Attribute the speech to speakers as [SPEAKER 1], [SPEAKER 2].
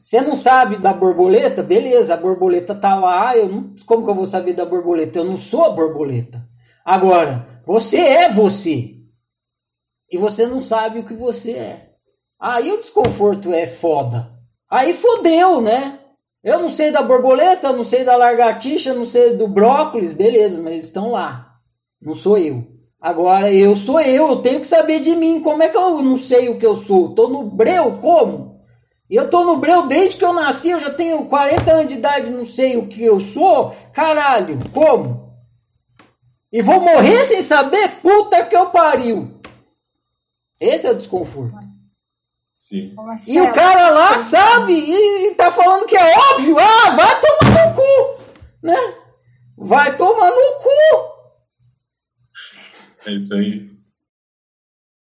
[SPEAKER 1] Você não sabe da borboleta? Beleza, a borboleta tá lá. Eu não, como que eu vou saber da borboleta? Eu não sou a borboleta. Agora, você é você. E você não sabe o que você é. Aí o desconforto é foda. Aí fodeu, né? Eu não sei da borboleta, eu não sei da largatixa, não sei do brócolis, beleza, mas estão lá. Não sou eu. Agora eu sou eu, eu tenho que saber de mim. Como é que eu não sei o que eu sou? Tô no breu, como? Eu tô no breu desde que eu nasci, eu já tenho 40 anos de idade, não sei o que eu sou. Caralho, como? E vou morrer sem saber? Puta que eu pariu. Esse é o desconforto.
[SPEAKER 2] Sim.
[SPEAKER 1] E o cara lá sabe e, e tá falando que é óbvio. Ah, vai tomar no cu, né? Vai tomar no cu.
[SPEAKER 2] É isso aí.